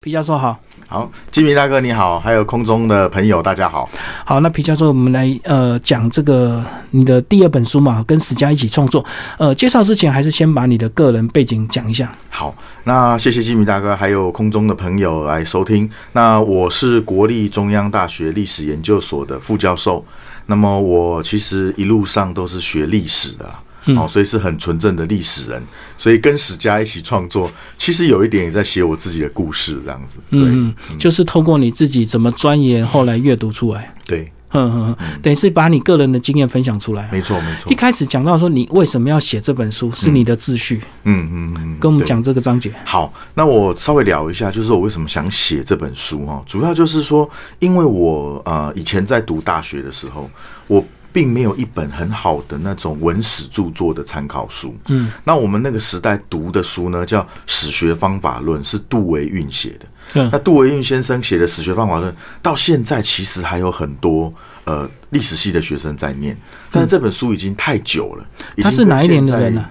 皮教授好，好，金明大哥你好，还有空中的朋友大家好。好，那皮教授，我们来呃讲这个你的第二本书嘛，跟史家一起创作。呃，介绍之前还是先把你的个人背景讲一下。好，那谢谢金明大哥，还有空中的朋友来收听。那我是国立中央大学历史研究所的副教授。那么我其实一路上都是学历史的。哦，所以是很纯正的历史人，所以跟史家一起创作，其实有一点也在写我自己的故事，这样子。嗯，就是透过你自己怎么钻研，后来阅读出来。对，嗯嗯，等于是把你个人的经验分享出来。没错，没错。一开始讲到说你为什么要写这本书，是你的秩序。嗯嗯嗯，跟我们讲这个章节。好，那我稍微聊一下，就是我为什么想写这本书哈，主要就是说，因为我呃以前在读大学的时候，我。并没有一本很好的那种文史著作的参考书。嗯，那我们那个时代读的书呢，叫《史学方法论》，是杜维运写的。嗯，那杜维运先生写的《史学方法论》，到现在其实还有很多呃历史系的学生在念，但是这本书已经太久了。他是哪一年的人呢？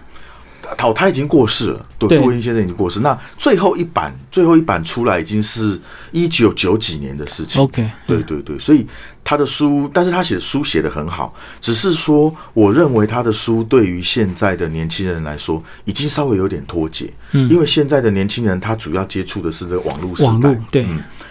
陶他已经过世了，对杜维先生已经过世。那最后一版，最后一版出来已经是一九九几年的事情。OK，对对对，所以他的书，但是他写的书写的很好，只是说，我认为他的书对于现在的年轻人来说，已经稍微有点脱节。嗯，因为现在的年轻人他主要接触的是这个网络时代，对，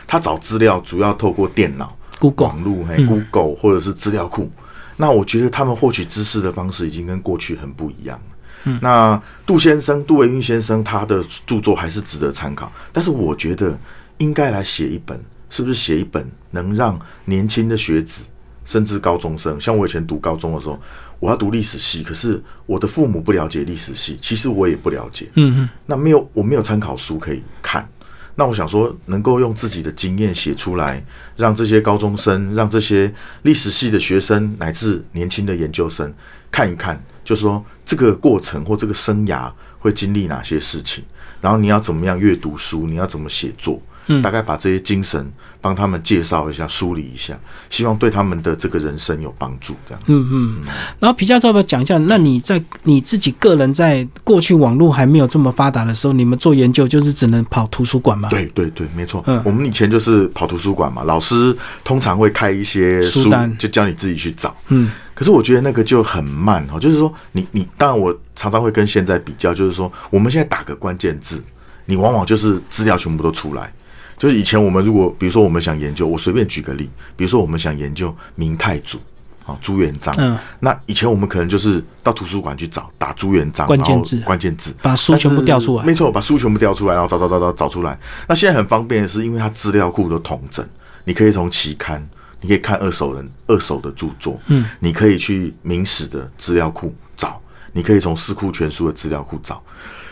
他找资料主要透过电脑、Google、网络、还 Google 或者是资料库。那我觉得他们获取知识的方式已经跟过去很不一样了。那杜先生，杜维运先生，他的著作还是值得参考。但是我觉得应该来写一本，是不是写一本能让年轻的学子，甚至高中生，像我以前读高中的时候，我要读历史系，可是我的父母不了解历史系，其实我也不了解。嗯嗯，那没有，我没有参考书可以看。那我想说，能够用自己的经验写出来，让这些高中生，让这些历史系的学生，乃至年轻的研究生看一看。就是说，这个过程或这个生涯会经历哪些事情，然后你要怎么样阅读书，你要怎么写作，嗯，大概把这些精神帮他们介绍一下、梳理一下，希望对他们的这个人生有帮助。这样，嗯嗯。然后皮教授要不要讲一下？那你在你自己个人在过去网络还没有这么发达的时候，你们做研究就是只能跑图书馆吗？对对对，没错。嗯，我们以前就是跑图书馆嘛，老师通常会开一些书单，就教你自己去找。嗯。可是我觉得那个就很慢哈，就是说，你你当然我常常会跟现在比较，就是说，我们现在打个关键字，你往往就是资料全部都出来。就是以前我们如果比如说我们想研究，我随便举个例，比如说我们想研究明太祖啊朱元璋，嗯，那以前我们可能就是到图书馆去找打朱元璋关键字，关键字把书全部调出来，没错，把书全部调出来，然后找找找找找出来。那现在很方便的是，因为它资料库都统整，你可以从期刊。你可以看二手人二手的著作，嗯，你可以去明史的资料库找，你可以从四库全书的资料库找，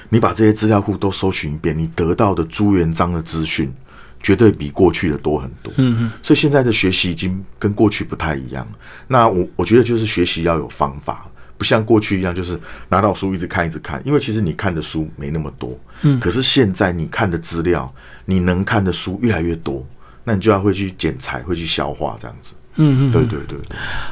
你把这些资料库都搜寻一遍，你得到的朱元璋的资讯绝对比过去的多很多，嗯嗯，所以现在的学习已经跟过去不太一样。那我我觉得就是学习要有方法，不像过去一样就是拿到书一直看一直看，因为其实你看的书没那么多，嗯，可是现在你看的资料，你能看的书越来越多。那你就要会去剪裁，会去消化这样子。嗯嗯，对对对。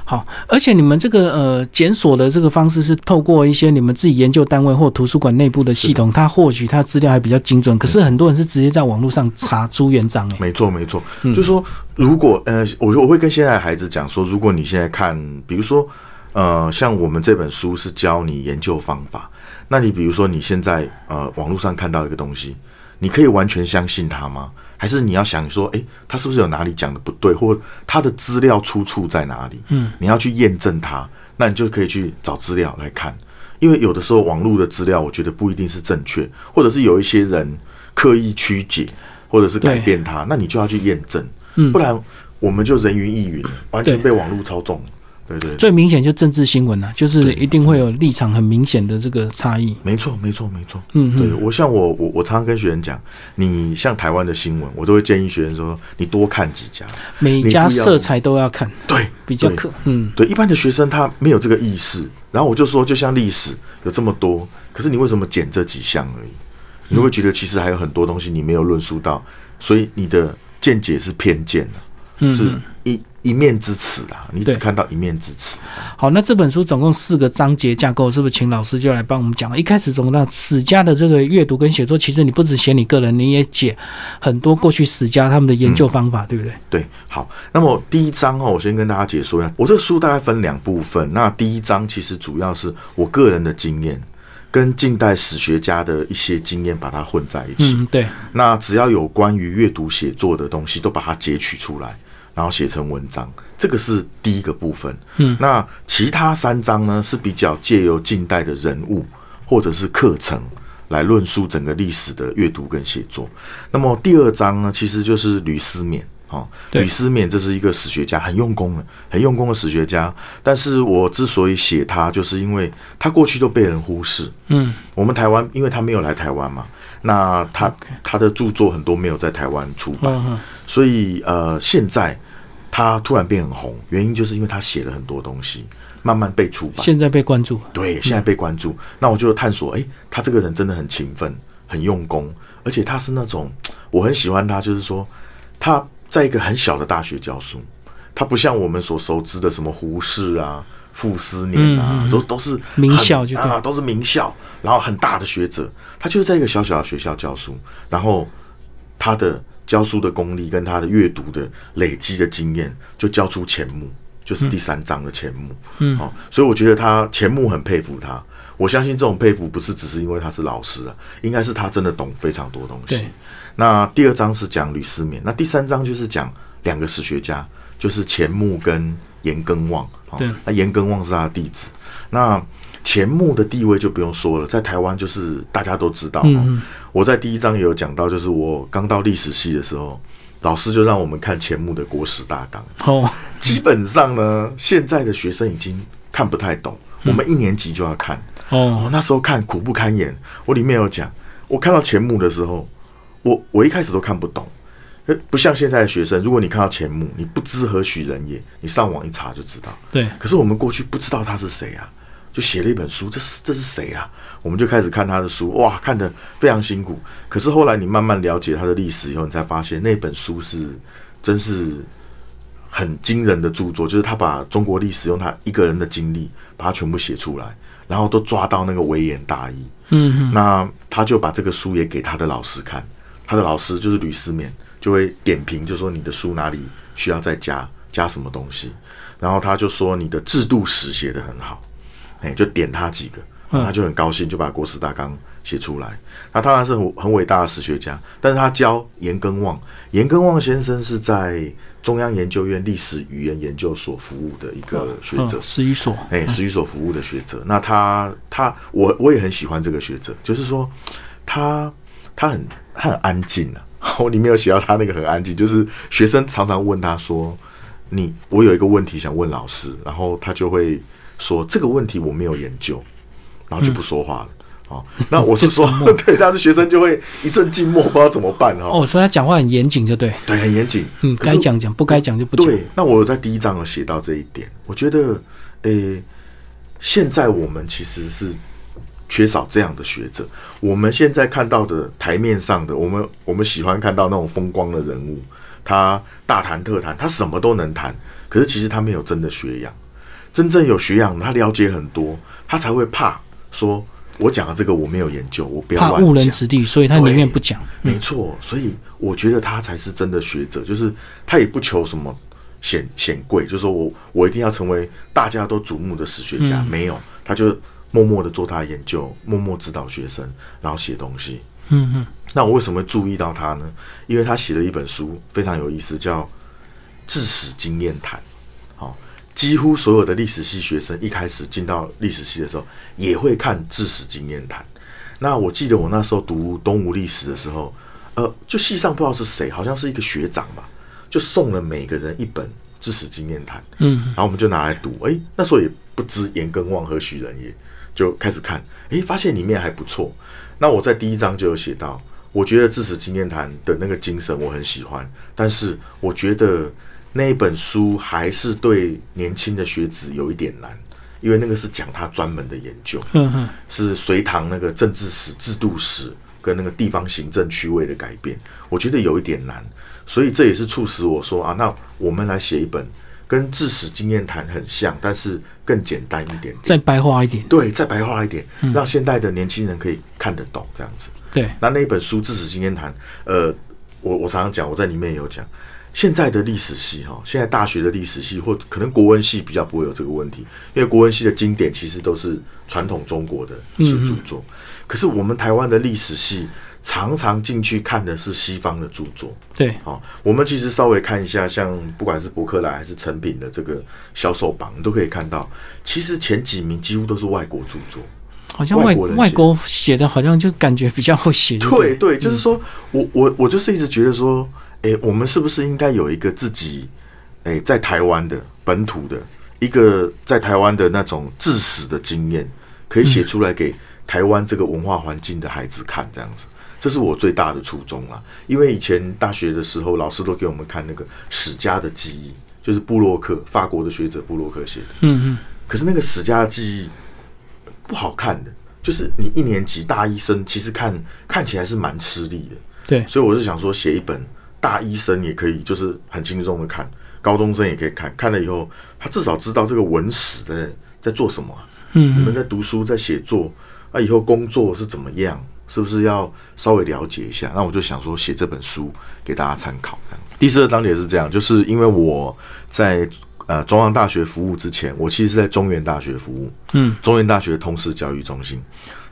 好，而且你们这个呃检索的这个方式是透过一些你们自己研究单位或图书馆内部的系统，它获取它资料还比较精准。可是很多人是直接在网络上查朱元璋。哎，没错没错。就说如果呃，我我会跟现在的孩子讲说，如果你现在看，比如说呃，像我们这本书是教你研究方法，那你比如说你现在呃网络上看到一个东西，你可以完全相信它吗？还是你要想说，哎，他是不是有哪里讲的不对，或他的资料出处在哪里？嗯，你要去验证它，那你就可以去找资料来看。因为有的时候网络的资料，我觉得不一定是正确，或者是有一些人刻意曲解，或者是改变它，那你就要去验证，不然我们就人云亦云，完全被网络操纵。对对，最明显就政治新闻啊，就是一定会有立场很明显的这个差异。没错，没错，没错。嗯，对我像我我我常常跟学员讲，你像台湾的新闻，我都会建议学员说，你多看几家，每家色彩都要看，对，比较可。嗯，对，一般的学生他没有这个意识，然后我就说，就像历史有这么多，可是你为什么捡这几项而已？你会觉得其实还有很多东西你没有论述到，所以你的见解是偏见的，是一一面之词啦，你只看到一面之词。好，那这本书总共四个章节架构，是不是请老师就来帮我们讲？一开始总那史家的这个阅读跟写作，其实你不只写你个人，你也写很多过去史家他们的研究方法，对不对？对，好，那么第一章哦，我先跟大家解说一下，我这个书大概分两部分。那第一章其实主要是我个人的经验，跟近代史学家的一些经验把它混在一起。嗯，对，那只要有关于阅读写作的东西，都把它截取出来，然后写成文章，这个是第一个部分。嗯，那其他三章呢是比较借由近代的人物或者是课程来论述整个历史的阅读跟写作。那么第二章呢，其实就是吕思勉。哦，吕思勉这是一个史学家，很用功的、很用功的史学家。但是我之所以写他，就是因为他过去都被人忽视。嗯，我们台湾，因为他没有来台湾嘛，那他他的著作很多没有在台湾出版，嗯嗯，所以呃，现在他突然变很红，原因就是因为他写了很多东西，慢慢被出版。现在被关注，对，现在被关注。那我就探索，诶，他这个人真的很勤奋，很用功，而且他是那种我很喜欢他，就是说他在一个很小的大学教书，他不像我们所熟知的什么胡适啊、傅斯年啊，嗯嗯嗯都都是名校就对啊，都是名校，然后很大的学者，他就是在一个小小的学校教书，然后他的教书的功力跟他的阅读的累积的经验，就教出钱穆，就是第三章的钱穆。嗯哦，所以我觉得他钱穆很佩服他。我相信这种佩服不是只是因为他是老师啊，应该是他真的懂非常多东西对。那第二章是讲吕思勉，那第三章就是讲两个史学家，就是钱穆跟严耕望。哦对那严耕望是他的弟子。那钱穆的地位就不用说了，在台湾就是大家都知道。我在第一章也有讲到，就是我刚到历史系的时候，老师就让我们看钱穆的《国史大纲》。哦，基本上呢，现在的学生已经看不太懂，我们一年级就要看。哦，哦，那时候看苦不堪言。我里面有讲，我看到钱穆的时候，我我一开始都看不懂。呃不像现在的学生，如果你看到钱穆，你不知何许人也，你上网一查就知道。对，可是我们过去不知道他是谁啊，就写了一本书，这是这是谁啊？我们就开始看他的书，哇，看得非常辛苦。可是后来你慢慢了解他的历史以后，你才发现那本书是真是很惊人的著作，就是他把中国历史用他一个人的经历把它全部写出来，然后都抓到那个微言大义。嗯嗯，那他就把这个书也给他的老师看，他的老师就是吕思勉，就会点评，就说你的书哪里需要再加加什么东西，然后他就说你的制度史写得很好，哎，就点他几个，他就很高兴，就把国史大纲写出来。那当然是很很伟大的史学家，但是他教严耕望，严耕望先生是在中央研究院历史语言研究所服务的一个学者嗯，史语所，哎，史语所服务的学者，那他他我我也很喜欢这个学者，就是说他他很他很安静啊。我里面有写到他那个很安静，就是学生常常问他说：“你我有一个问题想问老师。”然后他就会说：“这个问题我没有研究。”然后就不说话了。哦，那我是 说，对，但是学生就会一阵静默，不知道怎么办哦。哦，所以他讲话很严谨，就对，对，很严谨。嗯，该讲讲，不该讲就不讲。对，那我有在第一章有写到这一点，我觉得，诶、现在我们其实是缺少这样的学者。我们现在看到的台面上的，我们我们喜欢看到那种风光的人物，他大谈特谈，他什么都能谈，可是其实他没有真的学养。真正有学养，他了解很多，他才会怕说，我讲的这个我没有研究，我不要怕乱讲。误人子弟，所以他宁愿不讲。没错，所以我觉得他才是真的学者，就是他也不求什么显显贵，就是说我我一定要成为大家都瞩目的史学家，嗯没有，他就默默的做他的研究，默默指导学生，然后写东西。嗯嗯，那我为什么会注意到他呢？因为他写了一本书非常有意思，叫《致史经验谈》。好，几乎所有的历史系学生一开始进到历史系的时候，也会看《治史经验谈》。那我记得我那时候读东吴历史的时候，呃，就系上不知道是谁，好像是一个学长吧，就送了每个人一本《治史经验谈》。嗯，然后我们就拿来读，诶，那时候也不知严耕望何许人也，就开始看，诶，发现里面还不错。那我在第一章就有写到，我觉得《治史经验谈》的那个精神我很喜欢，但是我觉得那一本书还是对年轻的学子有一点难，因为那个是讲他专门的研究，嗯嗯，是隋唐那个政治史、制度史跟那个地方行政区位的改变，我觉得有一点难，所以这也是促使我说啊，那我们来写一本跟治史经验谈很像，但是更简单一点点，再白话一点。对，再白话一点，让现代的年轻人可以看得懂这样子。对，那那一本书《治史经验谈》，呃，我我常常讲，我在里面也有讲，现在的历史系哈，现在大学的历史系或可能国文系比较不会有这个问题，因为国文系的经典其实都是传统中国的一些著作，可是我们台湾的历史系常常进去看的是西方的著作。对，好，我们其实稍微看一下，像不管是伯克莱还是成品的这个销售榜，你都可以看到，其实前几名几乎都是外国著作。好像外外国人外国写的，好像就感觉比较会写。对对，就是说我我我就是一直觉得说，诶，我们是不是应该有一个自己，诶，在台湾的本土的一个在台湾的那种致死的经验，可以写出来给台湾这个文化环境的孩子看，这样子，这是我最大的初衷啦。因为以前大学的时候，老师都给我们看那个史家的记忆，就是布洛克，法国的学者布洛克写的。嗯嗯，可是那个史家的记忆不好看的，就是你一年级大一生，其实看看起来是蛮吃力的。对，所以我是想说，写一本大医生也可以，就是很轻松的看，高中生也可以看。看了以后，他至少知道这个文史在在做什么啊、嗯你们在读书，在写作，那、以后工作是怎么样？是不是要稍微了解一下？那我就想说，写这本书给大家参考。这样子。第四个章节是这样，就是因为我在呃中央大学服务之前，我其实是在中原大学服务。嗯，中原大学通识教育中心。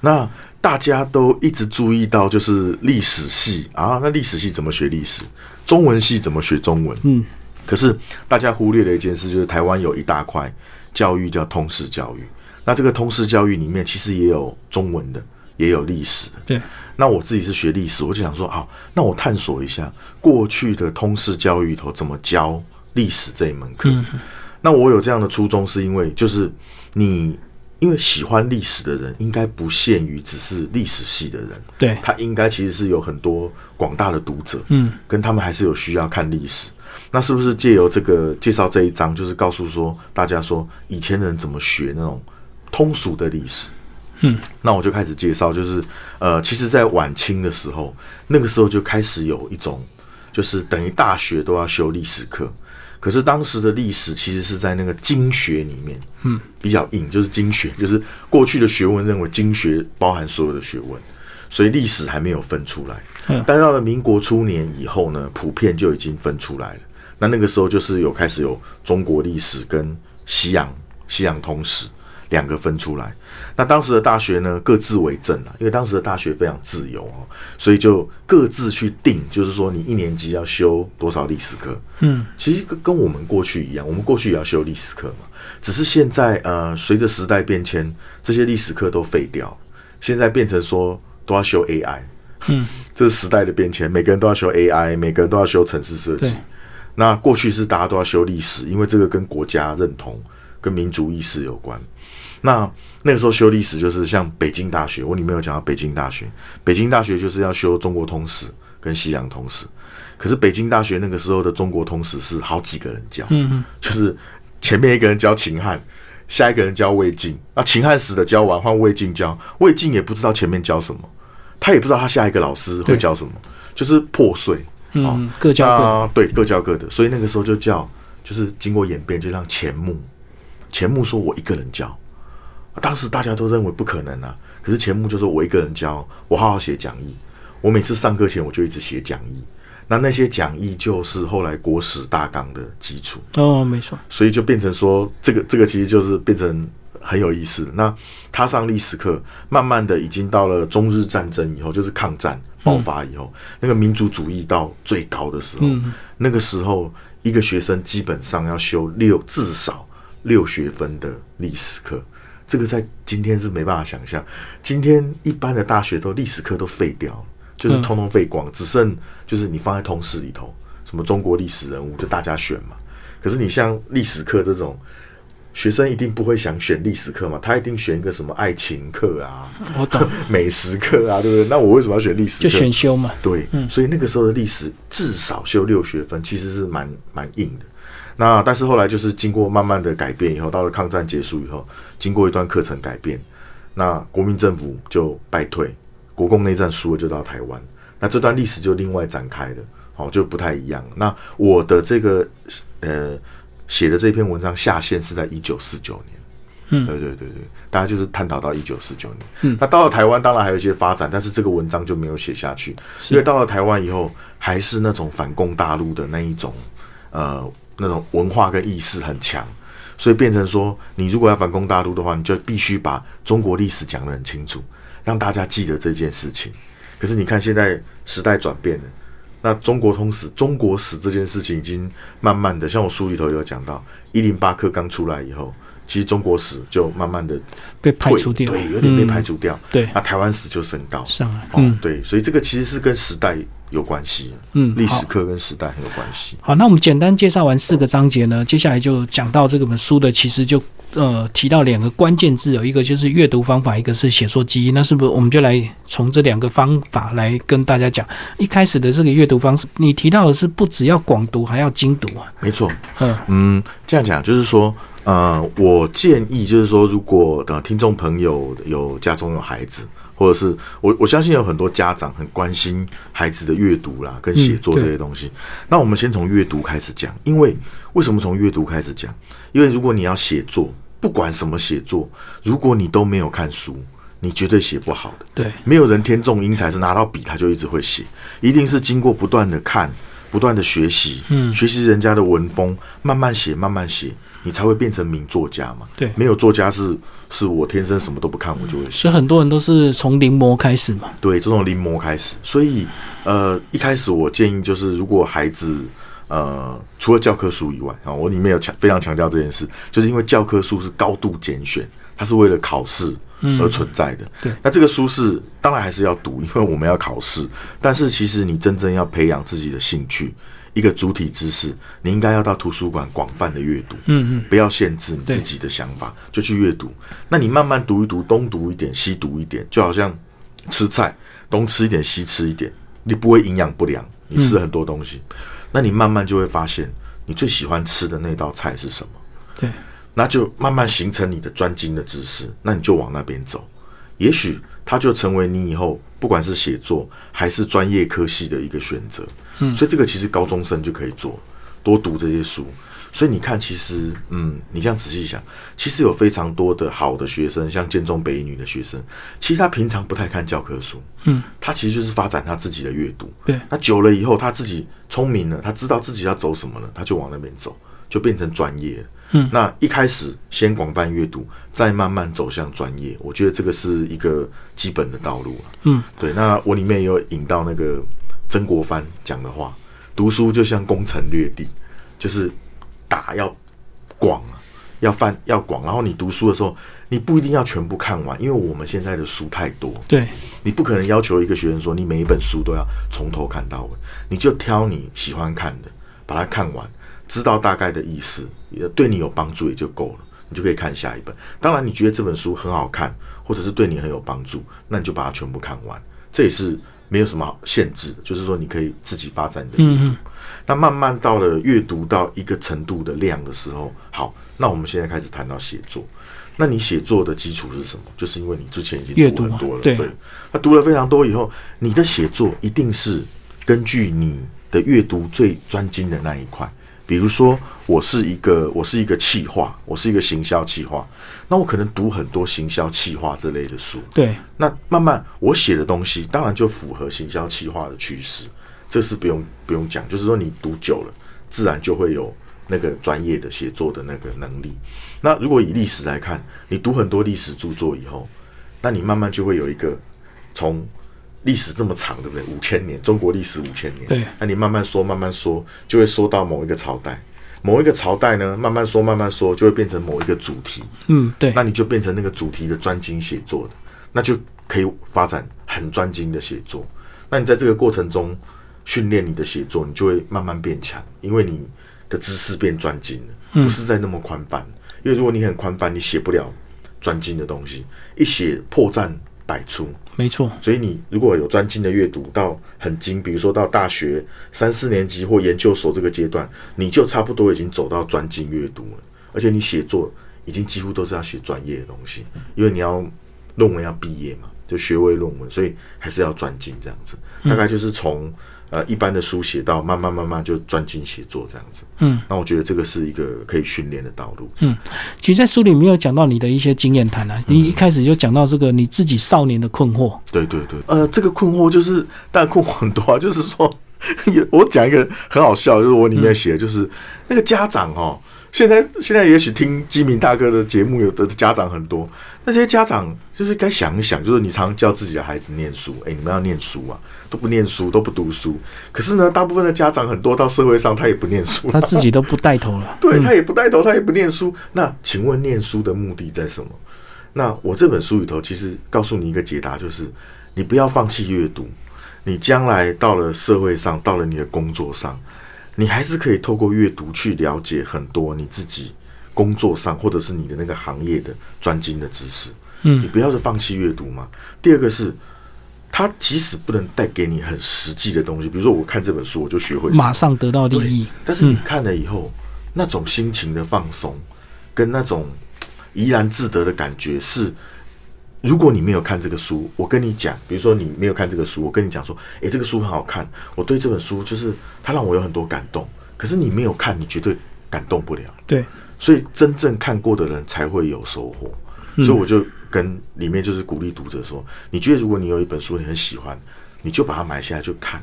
那大家都一直注意到，就是历史系啊，那历史系怎么学历史？中文系怎么学中文？嗯，可是大家忽略了一件事，就是台湾有一大块教育叫通识教育。那这个通识教育里面，其实也有中文的，也有历史的。对，那我自己是学历史，我就想说，好，那我探索一下过去的通识教育里头怎么教历史这一门课。那我有这样的初衷，是因为就是你，因为喜欢历史的人，应该不限于只是历史系的人，对，他应该其实是有很多广大的读者，嗯，跟他们还是有需要看历史。那是不是借由这个介绍这一章，就是告诉说大家说以前的人怎么学那种通俗的历史？嗯，那我就开始介绍，就是呃，其实，在晚清的时候，那个时候就开始有一种，就是等于大学都要修历史课。可是当时的历史其实是在那个经学里面，嗯，比较硬，就是经学，就是过去的学问认为经学包含所有的学问，所以历史还没有分出来。嗯但到了民国初年以后呢，普遍就已经分出来了。那那个时候就是有开始有中国历史跟西洋西洋通史两个分出来。那当时的大学呢，各自为政啊，因为当时的大学非常自由哦，所以就各自去定，就是说你一年级要修多少历史课。嗯，其实跟跟我们过去一样，我们过去也要修历史课嘛，只是现在呃，随着时代变迁，这些历史课都废掉，现在变成说都要修 AI。嗯，这是时代的变迁，每个人都要修 AI，每个人都要修城市设计。那过去是大家都要修历史，因为这个跟国家认同、跟民族意识有关。那那个时候修历史，就是像北京大学，我里面有讲到北京大学，北京大学就是要修中国通史跟西洋通史。可是北京大学那个时候的中国通史是好几个人教，嗯嗯，就是前面一个人教秦汉，下一个人教魏晋，那秦汉史的教完换魏晋教，魏晋也不知道前面教什么，他也不知道他下一个老师会教什么，就是破碎。哦嗯，各教各的。对各教各的，所以那个时候就叫，就是经过演变，就让钱穆，钱穆说我一个人教，当时大家都认为不可能啊，可是钱穆就说我一个人教，我好好写讲义，我每次上课前我就一直写讲义，那那些讲义就是后来国史大纲的基础，哦，没错。所以就变成说，这个这个其实就是变成很有意思。那他上历史课，慢慢的已经到了中日战争以后，就是抗战爆发以后，那个民族主义到最高的时候，嗯那个时候一个学生基本上要修六至少六学分的历史课。这个在今天是没办法想象，今天一般的大学都历史课都废掉了，就是通通废光，只剩就是你放在通识里头，什么中国历史人物就大家选嘛。可是你像历史课这种，学生一定不会想选历史课嘛，他一定选一个什么爱情课啊、我懂，美食课啊，对不对？那我为什么要选历史就课？选修嘛。对，所以那个时候的历史至少修六学分，其实是蛮蛮硬的。那但是后来就是经过慢慢的改变以后，到了抗战结束以后，经过一段课程改变，那国民政府就败退，国共内战输了就到台湾，那这段历史就另外展开了，哦就不太一样。那我的这个呃写的这篇文章下线是在一九四九年。嗯对对对对，大家就是探讨到一九四九年。嗯那到了台湾，当然还有一些发展，但是这个文章就没有写下去，因为到了台湾以后，还是那种反攻大陆的那一种呃那种文化跟意识很强，所以变成说，你如果要反攻大陆的话，你就必须把中国历史讲得很清楚，让大家记得这件事情。可是你看，现在时代转变了。那中国通史、中国史这件事情已经慢慢的，像我书里头有讲到，一零八课刚出来以后，其实中国史就慢慢的被排除掉，对，有点被嗯排除掉。对那台湾史就升高上来哦嗯，对，所以这个其实是跟时代有关系，嗯历史课跟时代很有关系。好，那我们简单介绍完四个章节呢，接下来就讲到这本书的，其实就呃提到两个关键字，有一个就是阅读方法，一个是写作记忆。那是不是我们就来从这两个方法来跟大家讲？一开始的这个阅读方式，你提到的是不只要广读，还要精读啊。没错，嗯嗯，这样讲就是说，呃，我建议就是说，如果呃听众朋友有家中有孩子，或者是我我相信有很多家长很关心孩子的阅读啦跟写作这些东西。那我们先从阅读开始讲，因为为什么从阅读开始讲？因为如果你要写作，不管什么写作，如果你都没有看书，你绝对写不好的。对，没有人天纵英才是拿到笔他就一直会写，一定是经过不断的看、不断的学习，嗯学习人家的文风，慢慢写，慢慢写，你才会变成名作家嘛。对没有作家是是我天生什么都不看我就会写，所以很多人都是从临摹开始嘛。对，这种临摹开始。所以呃，一开始我建议就是，如果孩子呃除了教科书以外啊，我里面有强非常强调这件事，就是因为教科书是高度拣选，它是为了考试而存在的。对那这个书是当然还是要读，因为我们要考试。但是其实你真正要培养自己的兴趣，一个主体知识，你应该要到图书馆广泛的阅读。嗯嗯，不要限制你自己的想法，就去阅读。那你慢慢读一读，东读一点，西读一点，就好像吃菜，东吃一点，西吃一点，你不会营养不良，你吃了很多东西，那你慢慢就会发现，你最喜欢吃的那道菜是什么，对，那就慢慢形成你的专精的知识，那你就往那边走，也许它就成为你以后不管是写作还是专业科系的一个选择。嗯，所以这个其实高中生就可以做，多读这些书。所以你看，其实，嗯，你这样仔细想，其实有非常多的好的学生，像建中北一女的学生，其实他平常不太看教科书，嗯，他其实就是发展他自己的阅读。对，那久了以后，他自己聪明了，他知道自己要走什么了，他就往那边走，就变成专业了。嗯，那一开始先广泛阅读，再慢慢走向专业，我觉得这个是一个基本的道路啊。嗯，对。那我里面也有引到那个曾国藩讲的话：读书就像攻城略地，就是打要广啊，要泛要广。然后你读书的时候，你不一定要全部看完，因为我们现在的书太多，对，你不可能要求一个学生说你每一本书都要从头看到尾，你就挑你喜欢看的，把它看完，知道大概的意思，也对你有帮助也就够了，你就可以看下一本。当然，你觉得这本书很好看，或者是对你很有帮助，那你就把它全部看完，这也是没有什么好限制的，就是说你可以自己发展你的阅读。嗯嗯那慢慢到了阅读到一个程度的量的时候，好，那我们现在开始谈到写作。那你写作的基础是什么？就是因为你之前已经读很多了，对那读了非常多以后，你的写作一定是根据你的阅读最专精的那一块。比如说，我是一个我是一个企划，我是一个行销企划，那我可能读很多行销企划这类的书。对，那慢慢我写的东西，当然就符合行销企划的趋势，这是不用不用讲，就是说你读久了，自然就会有那个专业的写作的那个能力。那如果以历史来看，你读很多历史著作以后，那你慢慢就会有一个从历史这么长，对不对？五千年，中国历史五千年，对那你慢慢说，慢慢说，就会说到某一个朝代。某一个朝代呢，慢慢说，慢慢说，就会变成某一个主题。嗯对那，你就变成那个主题的专精写作的，那就可以发展很专精的写作。那你在这个过程中训练你的写作，你就会慢慢变强，因为你的知识变专精了，不是在那么宽泛。因为如果你很宽泛，你写不了专精的东西，一写破绽百出。没错，所以你如果有专精的阅读到很精，比如说到大学三四年级或研究所这个阶段，你就差不多已经走到专精阅读了，而且你写作已经几乎都是要写专业的东西，因为你要论文要毕业嘛，就学位论文，所以还是要专精这样子。大概就是从呃一般的书写到慢慢慢慢就专精写作这样子。嗯，那我觉得这个是一个可以训练的道路。嗯。其实，在书里没有讲到你的一些经验谈啊，你一开始就讲到这个你自己少年的困惑，对对对，呃，这个困惑就是，当然困惑很多啊，就是说，也 我讲一个很好笑，就是我里面写的就是、那个家长哦，现在现在也许听基民大哥的节目，有的家长很多，那些家长就是该想一想，就是你常教自己的孩子念书，哎，你们要念书啊，都不念书，都不读书，可是呢，大部分的家长很多到社会上他也不念书，他自己都不带头了。对他也不带头，他也不念书。那请问念书的目的在什么？那我这本书里头其实告诉你一个解答，就是你不要放弃阅读。你将来到了社会上，到了你的工作上，你还是可以透过阅读去了解很多你自己工作上或者是你的那个行业的专精的知识。嗯。你嗯不要是放弃阅读嘛。第二个是，它即使不能带给你很实际的东西，比如说我看这本书，我就学会马上得到利益，但是你看了以后，那种心情的放松，跟那种怡然自得的感觉是，如果你没有看这个书，我跟你讲，比如说你没有看这个书，我跟你讲说，诶，这个书很好看，我对这本书就是它让我有很多感动。可是你没有看，你绝对感动不了。对，所以真正看过的人才会有收获。所以我就跟里面就是鼓励读者说，你觉得如果你有一本书你很喜欢，你就把它买下来就看，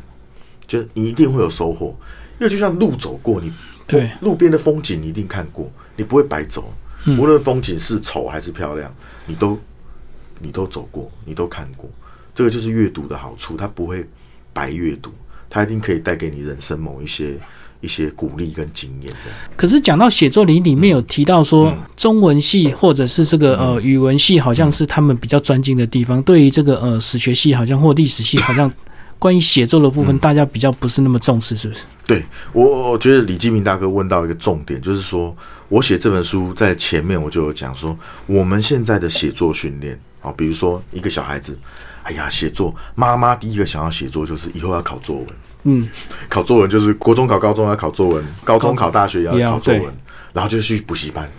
就你一定会有收获。因为就像路走过，你对路边的风景你一定看过，你不会白走。无论风景是丑还是漂亮，你都你都走过，你都看过。这个就是阅读的好处，它不会白阅读，它一定可以带给你人生某一些一些鼓励跟经验的。可是讲到写作里里面有提到说，中文系或者是这个呃语文系，好像是他们比较专精的地方。对于这个呃史学系，好像或历史系，好像关于写作的部分，大家比较不是那么重视，是不是？对我，我觉得李继明大哥问到一个重点，就是说我写这本书在前面我就有讲说，我们现在的写作训练啊，比如说一个小孩子，哎呀，写作，妈妈第一个想要写作就是以后要考作文，嗯，考作文就是国中考高中要考作文，高中考大学也也要考作文，然后就去补习班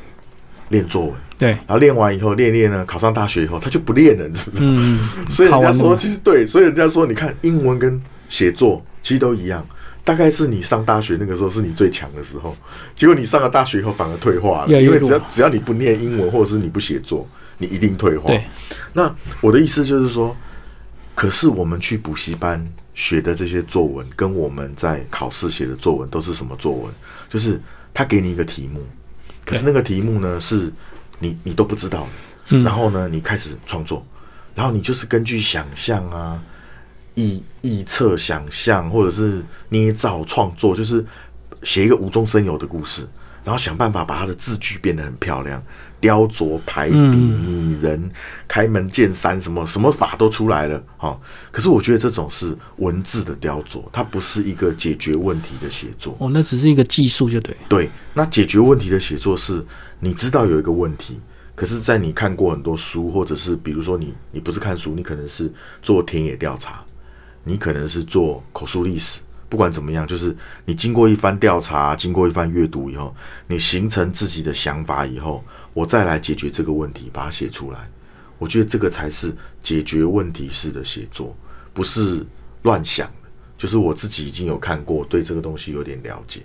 练作文，对，然后练完以后练练呢，考上大学以后他就不练了，你知不知道？嗯，所以人家说，其实对，所以人家说，你看英文跟写作其实都一样，大概是你上大学那个时候是你最强的时候，结果你上了大学以后反而退化了，因为只要只要你不念英文或者是你不写作，你一定退化。那我的意思就是说，可是我们去补习班学的这些作文，跟我们在考试写的作文都是什么作文？就是他给你一个题目，可是那个题目呢是你你都不知道然后呢你开始创作，然后你就是根据想象啊、臆臆测、想象或者是捏造创作，就是写一个无中生有的故事，然后想办法把它的字句变得很漂亮，雕琢、排比、拟人、开门见山，什么什么法都出来了。哈、可是我觉得这种是文字的雕琢，它不是一个解决问题的写作。哦，那只是一个技术，就对。对，那解决问题的写作是，你知道有一个问题，可是，在你看过很多书，或者是比如说你你不是看书，你可能是做田野调查，你可能是做口述历史，不管怎么样，就是你经过一番调查，经过一番阅读以后，你形成自己的想法以后，我再来解决这个问题，把它写出来。我觉得这个才是解决问题式的写作，不是乱想的。就是我自己已经有看过，对这个东西有点了解。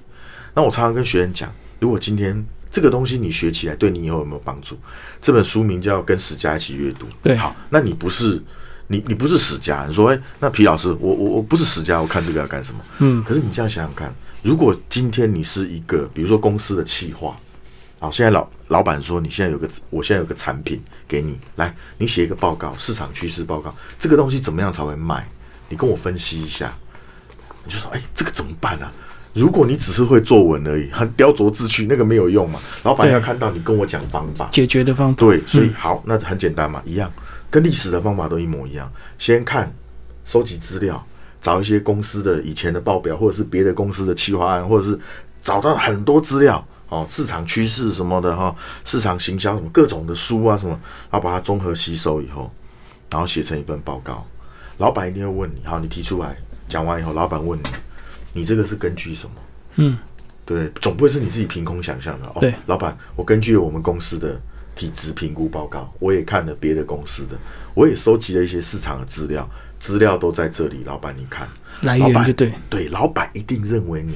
那我常常跟学员讲，如果今天这个东西你学起来，对你以后有没有帮助？这本书名叫《跟史家一起阅读》。对好，那你不是你你不是史家，你说哎，那皮老师，我我我不是史家，我看这个要干什么？嗯，可是你这样想想看，如果今天你是一个，比如说公司的企划，好，现在老老板说你现在有个，我现在有个产品给你，来，你写一个报告，市场趋势报告，这个东西怎么样才会卖？你跟我分析一下。你就说，哎、这个怎么办啊？如果你只是会作文而已，很雕琢字句，那个没有用嘛。老板要看到你跟我讲方法，解决的方法，对，所以好，那很简单嘛，一样，跟历史的方法都一模一样。先看，收集资料，找一些公司的以前的报表，或者是别的公司的企划案，或者是找到很多资料哦，市场趋势什么的哈、市场行销什么各种的书啊什么，然后把它综合吸收以后，然后写成一份报告。老板一定会问你，好，你提出来，讲完以后，老板问你，你这个是根据什么？嗯，对，总不会是你自己凭空想象的哦。对，老板，我根据我们公司的体质评估报告，我也看了别的公司的，我也收集了一些市场的资料，资料都在这里，老板你看，来源就对，对，老板一定认为你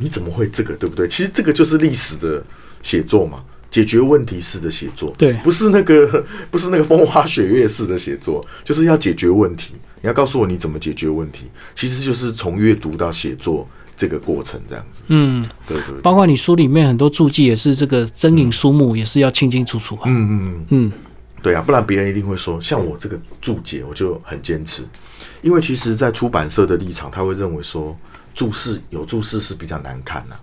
你怎么会这个，对不对？其实这个就是历史的写作嘛，解决问题式的写作，对不是那个 不是那个风花雪月式的写作，就是要解决问题。你要告诉我你怎么解决问题，其实就是从阅读到写作这个过程这样子。嗯，对对对，包括你书里面很多注记也是这个真影书目，也是要清清楚楚啊。嗯嗯嗯。嗯，对啊，不然别人一定会说，像我这个注解，我就很坚持，因为其实，在出版社的立场，他会认为说，注释有注释是比较难看呐、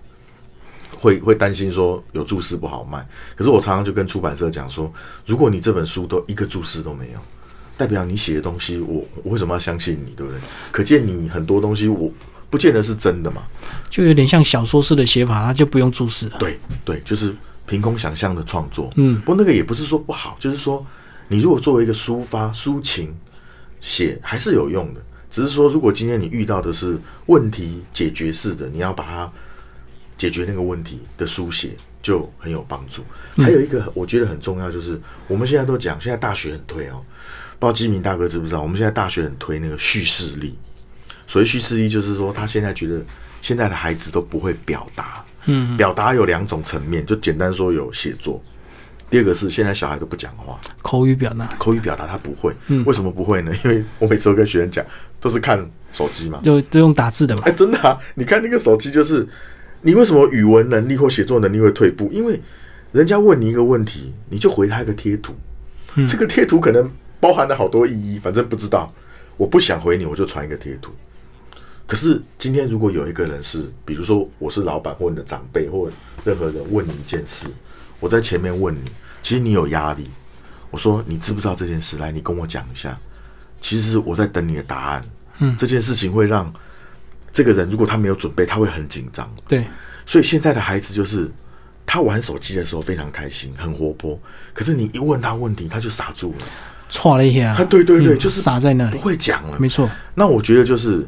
会会担心说有注释不好卖。可是我常常就跟出版社讲说，如果你这本书都一个注释都没有，代表你写的东西，我我为什么要相信你，对不对？可见你很多东西，我不见得是真的嘛。就有点像小说式的写法，它就不用注释了。对对，就是凭空想象的创作。嗯不过那个也不是说不好，就是说你如果作为一个抒发抒情写还是有用的，只是说如果今天你遇到的是问题解决式的，你要把它解决那个问题的书写就很有帮助。还有一个我觉得很重要，就是我们现在都讲，现在大学很推哦，不知道基民大哥知不知道？我们现在大学很推那个叙事力。所谓叙事力，就是说他现在觉得现在的孩子都不会表达。嗯，表达有两种层面，就简单说有写作。第二个是现在小孩都不讲话，口语表达。口语表达他不会。为什么不会呢？因为我每次都跟学生讲，都是看手机嘛。就都用打字的嘛哎、。真的啊！你看那个手机，就是你为什么语文能力或写作能力会退步？因为人家问你一个问题，你就回他一个贴图，这个贴图可能包含了好多意义，反正不知道。我不想回你，我就传一个贴图。可是今天如果有一个人是，比如说我是老板或你的长辈或任何人问你一件事，我在前面问你，其实你有压力。我说你知不知道这件事？来，你跟我讲一下。其实我在等你的答案。嗯，这件事情会让这个人如果他没有准备，他会很紧张。对，所以现在的孩子就是他玩手机的时候非常开心，很活泼。可是你一问他问题，他就傻住了。错了一下啊，。对对对，嗯就是傻在那里。不会讲了。没错。那我觉得就是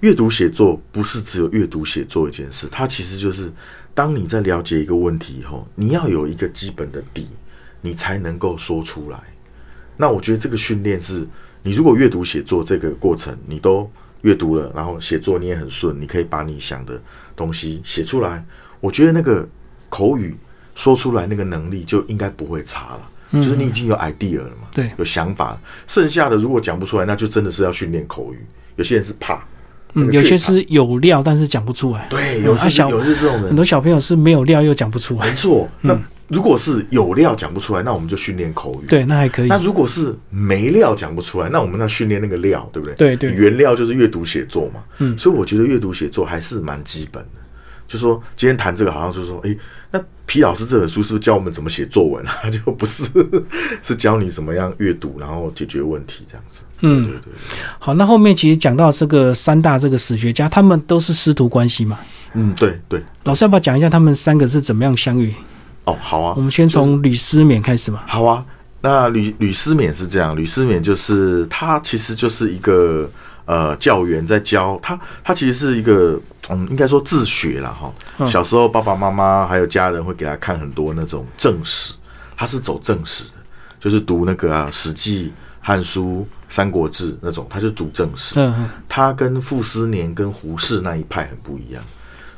阅读写作不是只有阅读写作一件事，它其实就是当你在了解一个问题以后，你要有一个基本的底，你才能够说出来。那我觉得这个训练是，你如果阅读写作这个过程你都阅读了，然后写作你也很顺，你可以把你想的东西写出来，我觉得那个口语说出来那个能力就应该不会差了。就是你已经有 idea 了嘛，对有想法了。剩下的如果讲不出来，那就真的是要训练口语。有些人是怕，那嗯，有些是有料，但是讲不出来。对，嗯有是、啊小有是这种人，很多小朋友是没有料又讲不出来没。错。那如果是有料讲不出来，那我们就训练口语。对，那还可以那。如果是没料讲不出来，那我们要训练那个料，对不对？对对原料就是阅读写作嘛。嗯所以我觉得阅读写作还是蛮基本的。就说今天谈这个，好像就是说，诶，那皮老师这本书是不是教我们怎么写作文啊？就不是，是教你怎么样阅读，然后解决问题这样子。嗯对对对，好，那后面其实讲到这个三大这个史学家，他们都是师徒关系嘛。嗯，对对。老师要不要讲一下他们三个是怎么样相遇？哦，好啊我。们先从吕思勉开始嘛。好啊，那吕吕思勉是这样，吕思勉就是他其实就是一个呃教员在教他，他其实是一个嗯，应该说自学了哈。嗯小时候爸爸妈妈还有家人会给他看很多那种正史，他是走正史的，就是读那个啊《史记》《汉书》《三国志》那种，他就读正史。他跟傅斯年跟胡适那一派很不一样。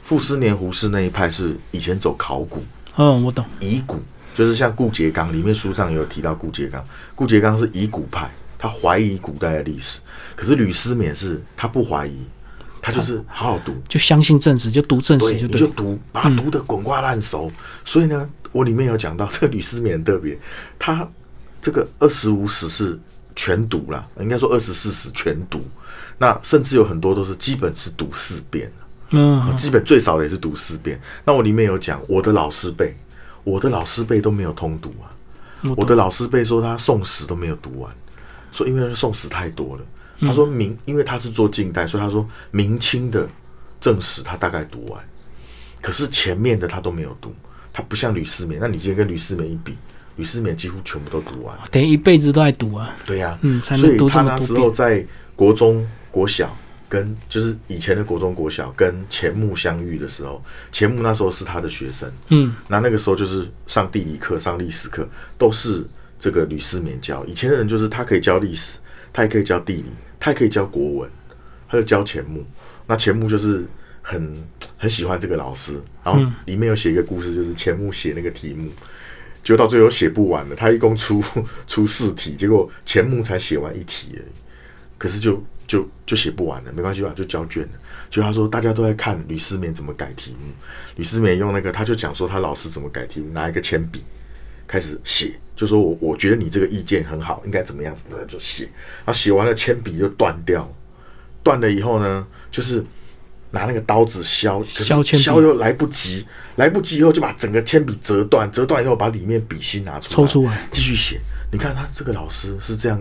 傅斯年、胡适那一派是以前走考古，嗯，我懂。遗骨，就是像顾颉刚里面书上有提到顾颉刚，顾颉刚是遗骨派，他怀疑古代的历史，可是吕思勉是他不怀疑，他就是好好读，就相信正史，就读正史，就对嗯你就。读，把它读得滚瓜烂熟。所以呢，我里面有讲到这个吕思勉很特别，他这个二十五史是全读啦，应该说二十四史全读，那甚至有很多都是基本是读四遍。嗯，基本最少的也是读四遍。那我里面有讲，我的老师辈，我的老师辈都没有通读啊。我的老师辈说他宋史都没有读完，说因为宋史太多了。他说明，因为他是做近代，所以他说明清的正史他大概读完，可是前面的他都没有读。他不像吕思勉，那你今天跟吕思勉一比，吕思勉几乎全部都读完。等于一辈子都在读啊。对呀、嗯才能所以他那时候在国中、国小跟就是以前的国中、国小跟钱穆相遇的时候，钱穆那时候是他的学生，嗯，那那个时候就是上地理课、上历史课都是这个吕思勉教。以前的人就是他可以教历史，他也可以教地理，他也可以教国文，他就教钱穆。那钱穆就是很很喜欢这个老师，然后里面有写一个故事，就是钱穆写那个题目，结果到最后写不完了，他一共出 出四题，结果钱穆才写完一题而已，可是就就就写不完了，没关系吧，就交卷了。就他说大家都在看吕思勉怎么改题目，吕思勉用那个他就讲说他老师怎么改题目，拿一个铅笔开始写，就说我我觉得你这个意见很好，应该怎么样，怎么样就写，然后写完了铅笔就断掉，断了以后呢，就是拿那个刀子削，削铅削又来不及，来不及以后就把整个铅笔折断，折断以后把里面笔芯拿出来，抽出来继续写。你看他这个老师是这样。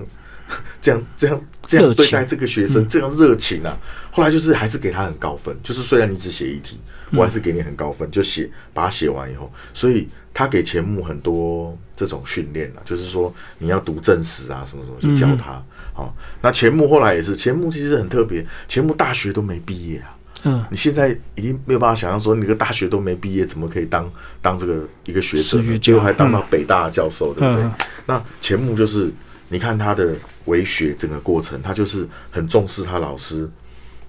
这样这样这样对待这个学生，这样热情啊！后来就是还是给他很高分，就是虽然你只写一题，我还是给你很高分，就写把它写完以后，所以他给钱穆很多这种训练啊，就是说你要读正史啊，什么什么，就教他。好，那钱穆后来也是，钱穆其实很特别，钱穆大学都没毕业啊。嗯，你现在已经没有办法想象说，你个大学都没毕业，怎么可以当当这个一个学者？结果还当到北大教授，对不对？那钱穆就是。你看他的为学整个过程，他就是很重视他老师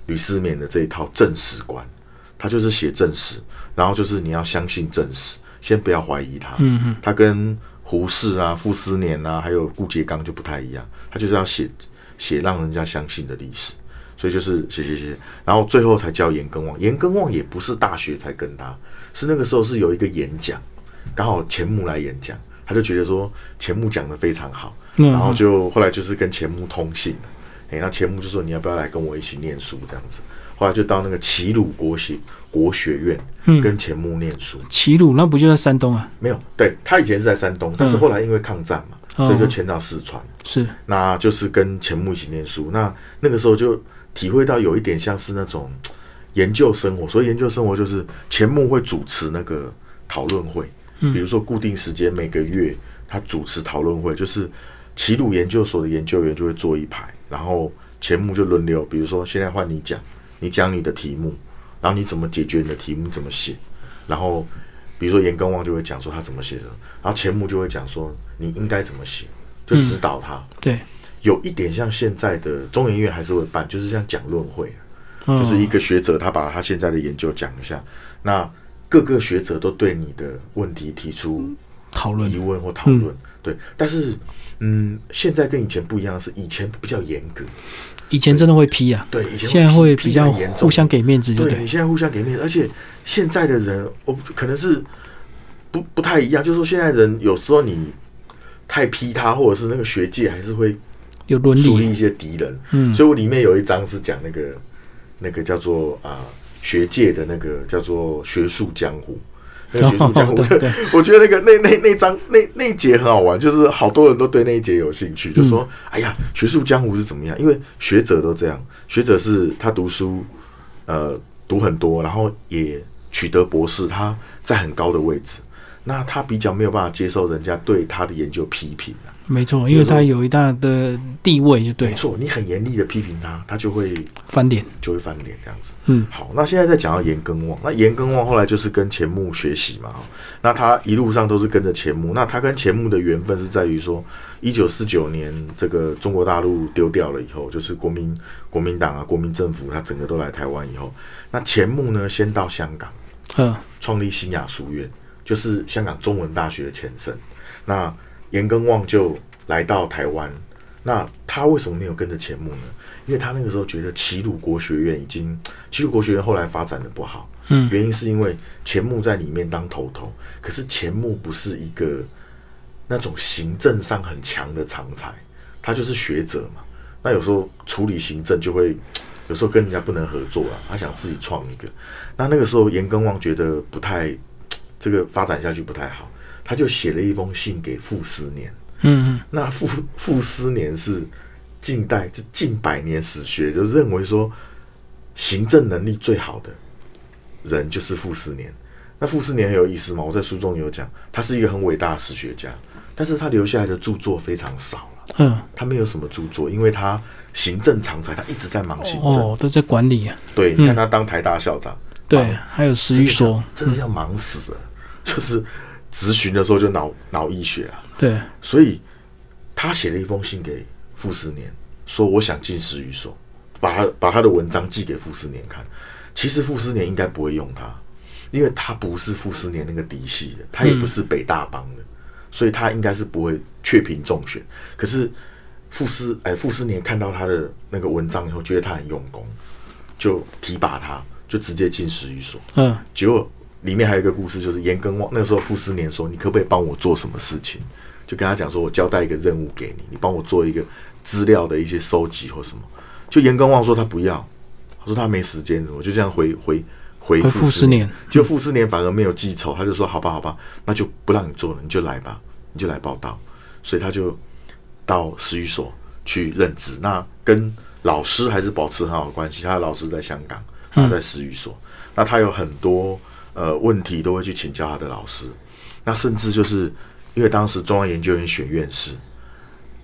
吕思勉的这一套正史观，他就是写正史，然后就是你要相信正史，先不要怀疑他。嗯嗯。他跟胡适啊、傅斯年啊，还有顾颉刚就不太一样，他就是要写写让人家相信的历史，所以就是写写写，然后最后才教严耕望。严耕望也不是大学才跟他，是那个时候是有一个演讲，刚好钱穆来演讲，他就觉得说钱穆讲的非常好。然后就后来就是跟钱穆通信了，哎，那钱穆就说你要不要来跟我一起念书这样子，后来就到那个齐鲁国学国学院，跟钱穆念书。齐鲁那不就在山东啊？没有，对他以前是在山东，但是后来因为抗战嘛，所以就迁到四川。是，那就是跟钱穆一起念书。那那个时候就体会到有一点像是那种 研究生活，所以研究生活就是钱穆会主持那个讨论会，比如说固定时间每个月他主持讨论会，就是。齐鲁研究所的研究员就会坐一排，然后钱穆就轮流，比如说现在换你讲，你讲你的题目，然后你怎么解决你的题目怎么写，然后比如说严耕望就会讲说他怎么写的，然后钱穆就会讲说你应该怎么写，就指导他。对，有一点像现在的中研院还是会办，就是像讲论会，就是一个学者他把他现在的研究讲一下，那各个学者都对你的问题提出讨论、疑问或讨论。对，但是。嗯，现在跟以前不一样的是，以前比较严格，以前真的会批啊。对，以前现在会比较互相给面子，对。你现在互相给面子，而且现在的人，我可能是不不太一样，就是说现在人有时候你太批他，或者是那个学界还是会有伦理一些敌人。嗯，所以我里面有一章是讲那个那个叫做啊学界的那个叫做学术江湖。那个学术江湖，我觉得那个那那那张那那一节很好玩，就是好多人都对那一节有兴趣，就说：“哎呀，学术江湖是怎么样？”因为学者都这样，学者是他读书，呃，读很多，然后也取得博士，他在很高的位置，那他比较没有办法接受人家对他的研究批评没错，因为他有一大的地位，就对。没错，你很严厉的批评他，他就会翻脸，就会翻脸这样子。嗯，好，那现在再讲到严耕望，那严耕望后来就是跟钱穆学习嘛，那他一路上都是跟着钱穆，那他跟钱穆的缘分是在于说，一九四九年这个中国大陆丢掉了以后，就是国民国民党啊，国民政府他整个都来台湾以后，那钱穆呢先到香港，嗯，创立新雅书院，就是香港中文大学的前身，那。严耕望就来到台湾，那他为什么没有跟着钱穆呢？因为他那个时候觉得齐鲁国学院已经，齐鲁国学院后来发展的不好，嗯，原因是因为钱穆在里面当头头，可是钱穆不是一个那种行政上很强的常才，他就是学者嘛，那有时候处理行政就会有时候跟人家不能合作啊，他想自己创一个，那那个时候严耕望觉得不太这个发展下去不太好。他就写了一封信给傅斯年，嗯，那傅傅斯年是近代这近百年史学就认为说，行政能力最好的人就是傅斯年。那傅斯年很有意思嘛，我在书中有讲，他是一个很伟大的史学家，但是他留下来的著作非常少了，嗯，他没有什么著作，因为他行政常才，他一直在忙行政，哦，都在管理啊。对，你看他当台大校长，对，还有史语所，真的要忙死了，就是。咨询的时候就脑脑溢血啊，对，所以他写了一封信给傅斯年，说我想进史语所，把他把他的文章寄给傅斯年看。其实傅斯年应该不会用他，因为他不是傅斯年那个嫡系的，他也不是北大帮的，所以他应该是不会确评中选。可是傅斯哎，傅斯年看到他的那个文章以后，觉得他很用功，就提拔他，就直接进史语所。嗯，结果里面还有一个故事，就是严根旺那个时候傅斯年说：“你可不可以帮我做什么事情？”就跟他讲说：“我交代一个任务给你，你帮我做一个资料的一些收集或什么。”就严根旺说他不要，他说他没时间，怎么就这样回回回回傅傅斯年，就傅斯年反而没有记仇，他就说：“好吧，好吧，那就不让你做了，你就来吧，你就来报道。”所以他就到史语所去任职。那跟老师还是保持很好的关系，他的老师在香港，他在史语所。那他有很多呃问题都会去请教他的老师。那甚至就是因为当时中央研究院选院士，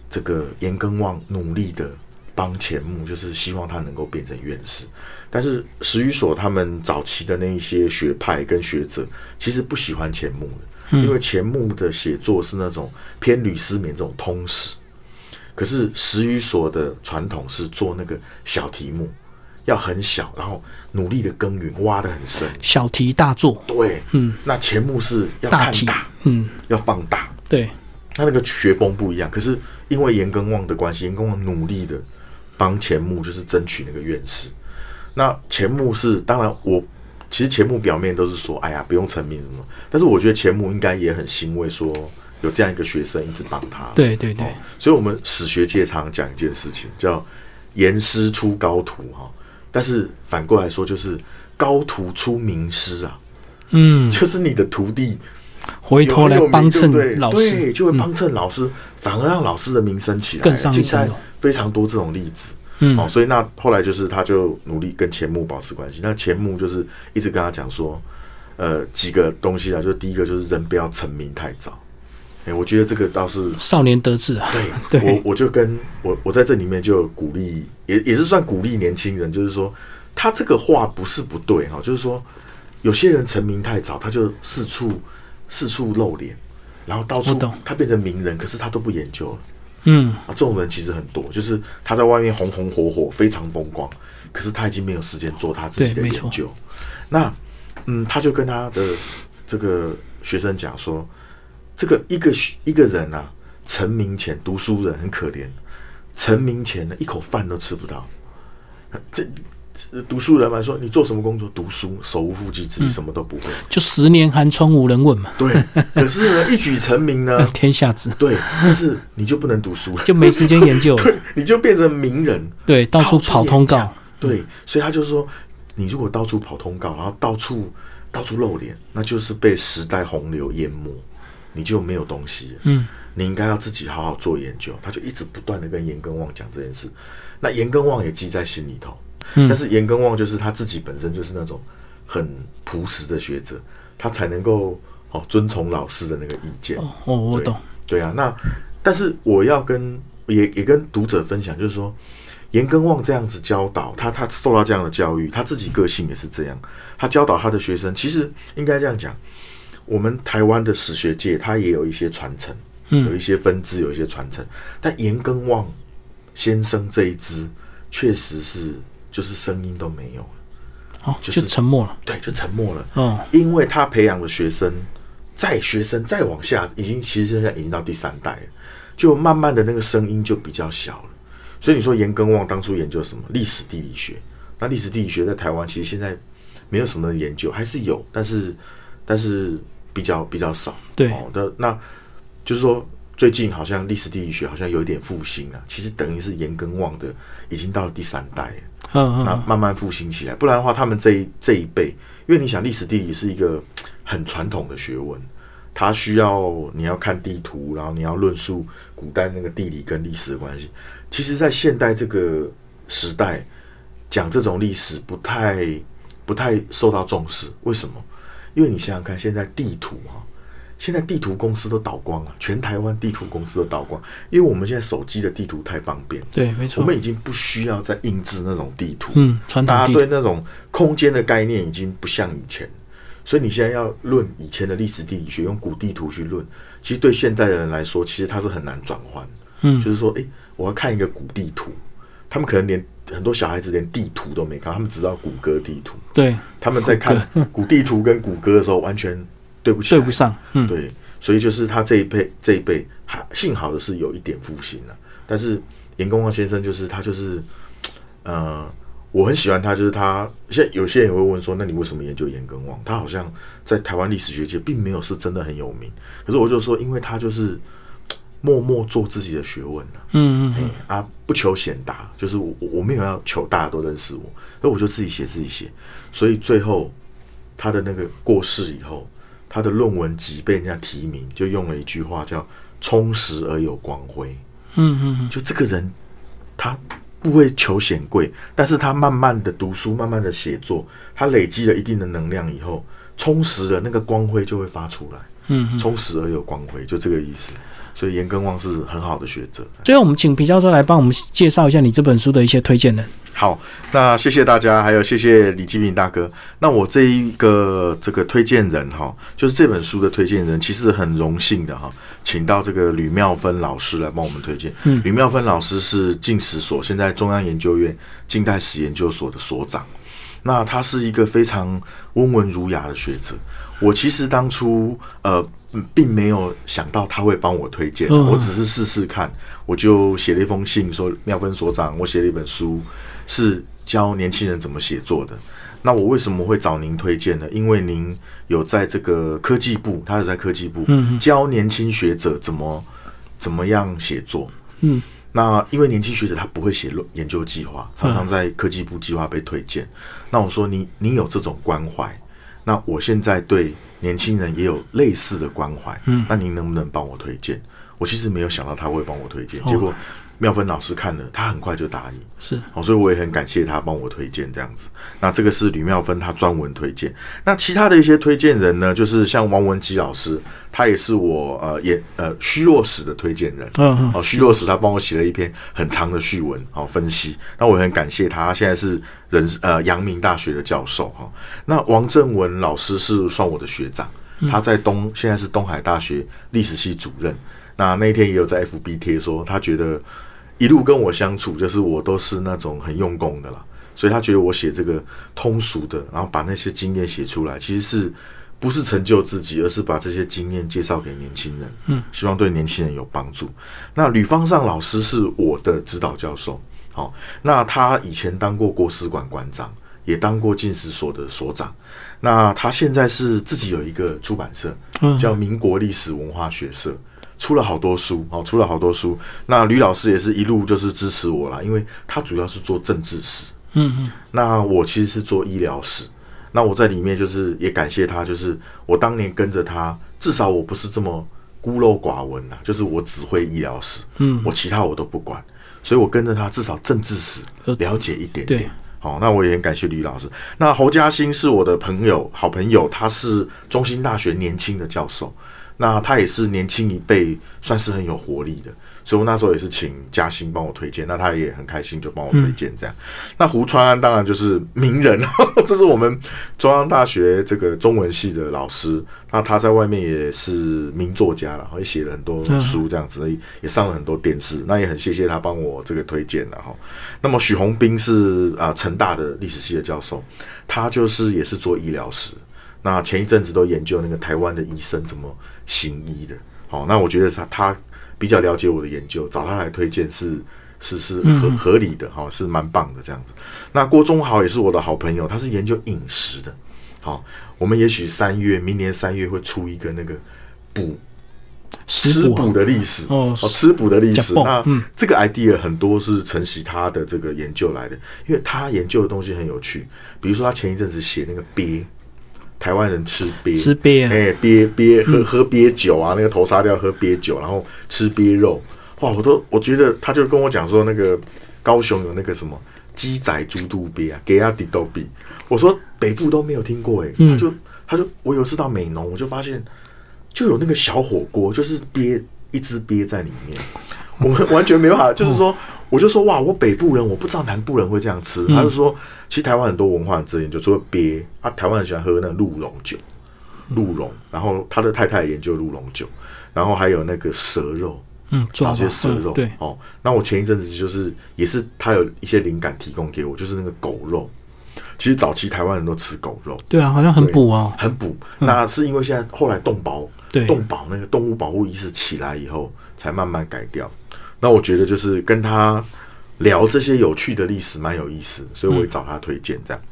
这个严根望努力的帮钱穆，就是希望他能够变成院士。但是史语所他们早期的那一些学派跟学者，其实不喜欢钱穆的，因为钱穆的写作是那种偏吕思勉这种通史。可是史语所的传统是做那个小题目，要很小，然后努力的耕耘，挖的很深。小题大做，对，嗯，那钱穆是要看大，，嗯，要放大，对，他那个学风不一样。可是因为严耕望的关系，严耕望努力的帮钱穆就是争取那个院士。那钱穆是当然我。其实钱穆表面都是说，哎呀，不用成名什么，但是我觉得钱穆应该也很欣慰，说有这样一个学生一直帮他。对对对哦，所以我们史学界常常讲一件事情，叫严师出高徒哈。但是反过来说，就是高徒出名师啊，嗯，就是你的徒弟回头来帮衬老对，师，就会帮衬老师，反而让老师的名声起来，更上一层楼非常多这种例子。嗯哦，所以那后来就是他就努力跟钱穆保持关系。那钱穆就是一直跟他讲说，呃，几个东西啊，就是第一个就是人不要成名太早。哎、我觉得这个倒是少年得志啊，对，对我我就跟我我在这里面就鼓励，也也是算鼓励年轻人，就是说他这个话不是不对哈，就是说有些人成名太早，他就四处四处露脸，然后到处他变成名人，可是他都不研究了嗯，啊。这种人其实很多，就是他在外面红红火火，非常风光，可是他已经没有时间做他自己的研究。那嗯，他就跟他的这个学生讲说，这个一个一个人啊，成名前读书人很可怜，成名前呢一口饭都吃不到。这这读书人嘛，说你做什么工作？读书，手无缚鸡之力，什么都不会。就十年寒窗无人问嘛，对，可是呢，一举成名呢，天下知，对，但是你就不能读书，就没时间研究，对，你就变成名人，对，到处跑通告。对，所以他就说，你如果到处跑通告，然后到处到处露脸，那就是被时代洪流淹没，你就没有东西。嗯，你应该要自己好好做研究。他就一直不断的跟严根旺讲这件事，那严根旺也记在心里头。嗯但是严根旺就是他自己本身就是那种很朴实的学者，他才能够哦遵从老师的那个意见。哦，我对懂，对啊，那但是我要跟也也跟读者分享，就是说严根旺这样子教导他，他受到这样的教育，他自己个性也是这样，他教导他的学生，其实应该这样讲，我们台湾的史学界它也有一些传承，有一些分支，有一些传承，但严根望先生这一支确实是就是声音都没有了，哦，就就是沉默了，对，就沉默了。哦，因为他培养的学生，再学生再往下，已经其实现在已经到第三代了，就慢慢的那个声音就比较小了。所以你说严根望当初研究什么？历史地理学？那历史地理学在台湾其实现在没有什么研究，还是有，但是但是比较比较少。对哦的，那就是说最近好像历史地理学好像有一点复兴啊，其实等于是严根望的已经到了第三代了。嗯嗯，那慢慢复兴起来。不然的话，他们这一这一辈，因为你想，历史地理是一个很传统的学问，它需要你要看地图，然后你要论述古代那个地理跟历史的关系。其实，在现代这个时代，讲这种历史不太不太受到重视。为什么？因为你想想看，现在地图哈、现在地图公司都倒光了，全台湾地图公司都倒光，因为我们现在手机的地图太方便，对，没错我们，已经不需要再印制那种地图，嗯，传大家对那种空间的概念已经不像以前，所以你现在要论以前的历史地理学，用古地图去论，其实对现在的人来说，其实它是很难转换。嗯就是说，诶，我要看一个古地图，他们可能连很多小孩子连地图都没看，他们只知道谷歌地图。对，他们在看古 地图跟谷歌的时候，完全对不起来，对不上。嗯，对，所以就是他这一辈这一辈，还幸好的是有一点复兴了。但是严公望先生就是他就是，呃，我很喜欢他，就是他现在有些人也会问说，那你为什么研究严根望？他好像在台湾历史学界并没有是真的很有名，可是我就说，因为他就是默默做自己的学问了、嗯嗯哎啊，不求显达，就是我我我没有要求大家都认识我，那我就自己写自己写，所以最后他的那个过世以后，他的论文集被人家提名，就用了一句话叫“充实而有光辉嗯嗯嗯”，就这个人他不会求显贵，但是他慢慢的读书，慢慢的写作，他累积了一定的能量以后，充实了那个光辉就会发出来，嗯嗯。充实而有光辉，就这个意思。所以严根旺是很好的学者。最后，我们请皮教授来帮我们介绍一下你这本书的一些推荐人。好，那谢谢大家，还有谢谢李继平大哥。那我这一个这个推荐人哈，就是这本书的推荐人，其实很荣幸的哈，请到这个吕妙芬老师来帮我们推荐。嗯吕妙芬老师是近史所，现在中央研究院近代史研究所的所长。那他是一个非常温文儒雅的学者。我其实当初呃嗯并没有想到他会帮我推荐，嗯我只是试试看，我就写了一封信说妙芬所长，我写了一本书，是教年轻人怎么写作的。那我为什么会找您推荐呢？因为您有在这个科技部，他有在科技部教年轻学者怎么怎么样写作。嗯那因为年轻学者他不会写论研究计划，常常在科技部计划被推荐。那我说你你有这种关怀，那我现在对年轻人也有类似的关怀，嗯那您能不能帮我推荐？我其实没有想到他会帮我推荐，哦结果妙芬老师看了，他很快就答应。是好，所以我也很感谢他帮我推荐这样子。那这个是吕妙芬他专文推荐。那其他的一些推荐人呢，就是像王文基老师，他也是我呃也呃虚弱史的推荐人。嗯嗯哦，虚弱史他帮我写了一篇很长的序文，好、分析。那我也很感谢他，他现在是人呃阳明大学的教授哈、那王正文老师是算我的学长，他在东现在是东海大学历史系主任。那那一天也有在 FB 贴说，他觉得一路跟我相处，就是我都是那种很用功的啦，所以他觉得我写这个通俗的，然后把那些经验写出来，其实是不是成就自己，而是把这些经验介绍给年轻人，嗯，希望对年轻人有帮助。那吕方尚老师是我的指导教授，好、那他以前当过国史馆馆长，也当过进史所的所长，那他现在是自己有一个出版社，嗯。叫民国历史文化学社。出了好多书，哦，出了好多书。那吕老师也是一路就是支持我啦，因为他主要是做政治史，嗯嗯那我其实是做医疗史。那我在里面就是也感谢他，就是我当年跟着他，至少我不是这么孤陋寡闻呐、就是我只会医疗史，嗯我其他我都不管，所以我跟着他至少政治史呃了解一点点。好，那我也很感谢吕老师。那侯嘉欣是我的朋友，好朋友，他是中兴大学年轻的教授，那他也是年轻一辈，算是很有活力的。所以我那时候也是请嘉欣帮我推荐，那他也很开心就帮我推荐这样。那胡川安当然就是名人，这是我们中央大学这个中文系的老师，那他在外面也是名作家了，也写了很多书这样子，也也上了很多电视，那也很谢谢他帮我这个推荐了哈。那么许宏斌是啊成大的历史系的教授，他就是也是做医疗史，那前一阵子都研究那个台湾的医生怎么行医的，好，那我觉得他他比较了解我的研究，找他来推荐是是是合合理的哈，是蛮棒的这样子。那郭忠豪也是我的好朋友，他是研究饮食的，好，我们也许三月明年三月会出一个那个补食吃补补的历史哦吃补的历史。那嗯这个 idea 很多是承袭他的这个研究来的，因为他研究的东西很有趣。比如说他前一阵子写那个鳖，台湾人吃鳖，吃鳖啊哎、鳖鳖喝喝鳖酒啊，那个头杀掉喝鳖酒，然后吃鳖肉。哇，我都我觉得他就跟我讲说，那个高雄有那个什么鸡仔猪肚鳖啊，给阿迪豆比。我说北部都没有听过哎、嗯他就他就我有一次到美浓，我就发现就有那个小火锅，就是鳖一只鳖在里面，我们完全没办法，就是说，我就说哇，我北部人我不知道南部人会这样吃，他就说，其实台湾很多文化很自研究，除了鳖啊，台湾人喜欢喝那个鹿茸酒，鹿茸，然后他的太太研究鹿茸酒，然后还有那个蛇肉。嗯，找些蛇肉。对，哦，那我前一阵子就是也是他有一些灵感提供给我，就是那个狗肉。其实早期台湾人都吃狗肉，对啊，好像很补啊，很补。那是因为现在后来动保，对动保那个动物保护意识起来以后，才慢慢改掉。那我觉得就是跟他聊这些有趣的历史蛮有意思，所以我也找他推荐这样。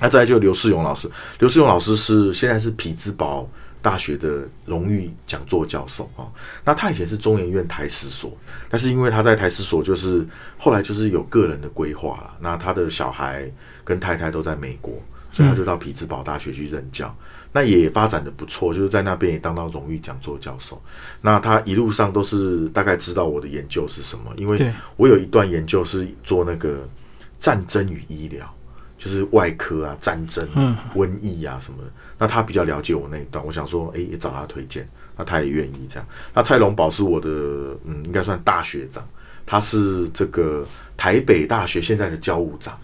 那再来就刘世勇老师，刘世勇老师是现在是匹兹堡大学的荣誉讲座教授啊。那他以前是中研院台史所，但是因为他在台史所就是后来就是有个人的规划了，那他的小孩跟太太都在美国，所以他就到匹兹堡大学去任教。那也发展的不错，就是在那边也当到荣誉讲座教授。那他一路上都是大概知道我的研究是什么，因为我有一段研究是做那个战争与医疗。就是外科啊，战争、瘟疫啊什么的，那他比较了解我那一段，我想说，哎，也找他推荐，那他也愿意这样。那蔡龙宝是我的，嗯，应该算大学长，他是这个台北大学现在的教务长，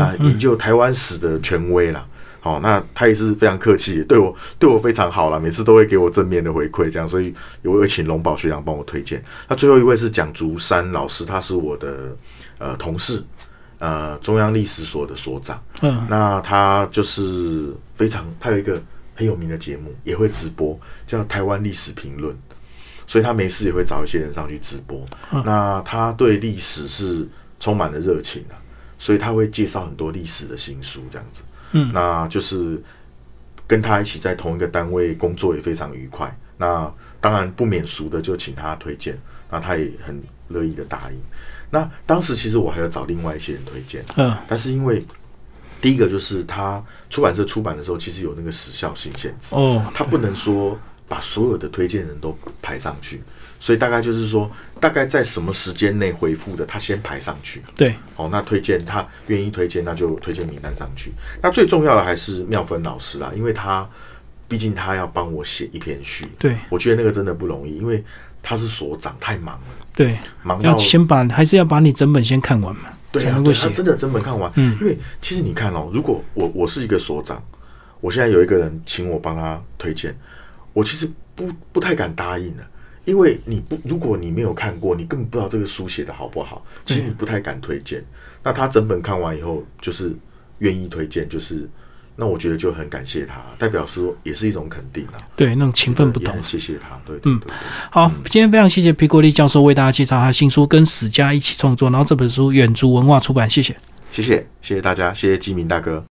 啊，研究台湾史的权威啦。好，那他也是非常客气，对我对我非常好了，每次都会给我正面的回馈，这样，所以我会请龙宝学长帮我推荐。那最后一位是蒋竹山老师，他是我的呃同事。呃，中央历史所的所长，嗯，那他就是非常，他有一个很有名的节目，也会直播，叫《台湾历史评论》，所以他没事也会找一些人上去直播。那他对历史是充满了热情的，所以他会介绍很多历史的新书，这样子。嗯，那就是跟他一起在同一个单位工作也非常愉快。那当然不免俗的就请他推荐，那他也很乐意的答应。那当时其实我还要找另外一些人推荐，嗯，但是因为第一个就是他出版社出版的时候，其实有那个时效性限制，哦，他不能说把所有的推荐人都排上去，所以大概就是说，大概在什么时间内回复的，他先排上去，对，哦，那推荐他愿意推荐，那就推荐名单上去。那最重要的还是妙芬老师啊，因为他毕竟他要帮我写一篇序，对。我觉得那个真的不容易，因为他是所长，太忙了。对，忙要先把还是要把你整本先看完嘛，对才能够写。真的整本看完，嗯，因为其实你看哦，如果我我是一个所长，我现在有一个人请我帮他推荐，我其实不不太敢答应的，因为你不如果你没有看过，你根本不知道这个书写的好不好，其实你不太敢推荐。那他整本看完以后，就是愿意推荐，就是。那我觉得就很感谢他，代表说也是一种肯定啊。对，那种情分不同。谢谢他，对，嗯，好，今天非常谢谢皮国立教授为大家介绍他新书，跟史家一起创作，然后这本书远足文化出版，谢谢，谢谢，谢谢大家，谢谢基明大哥。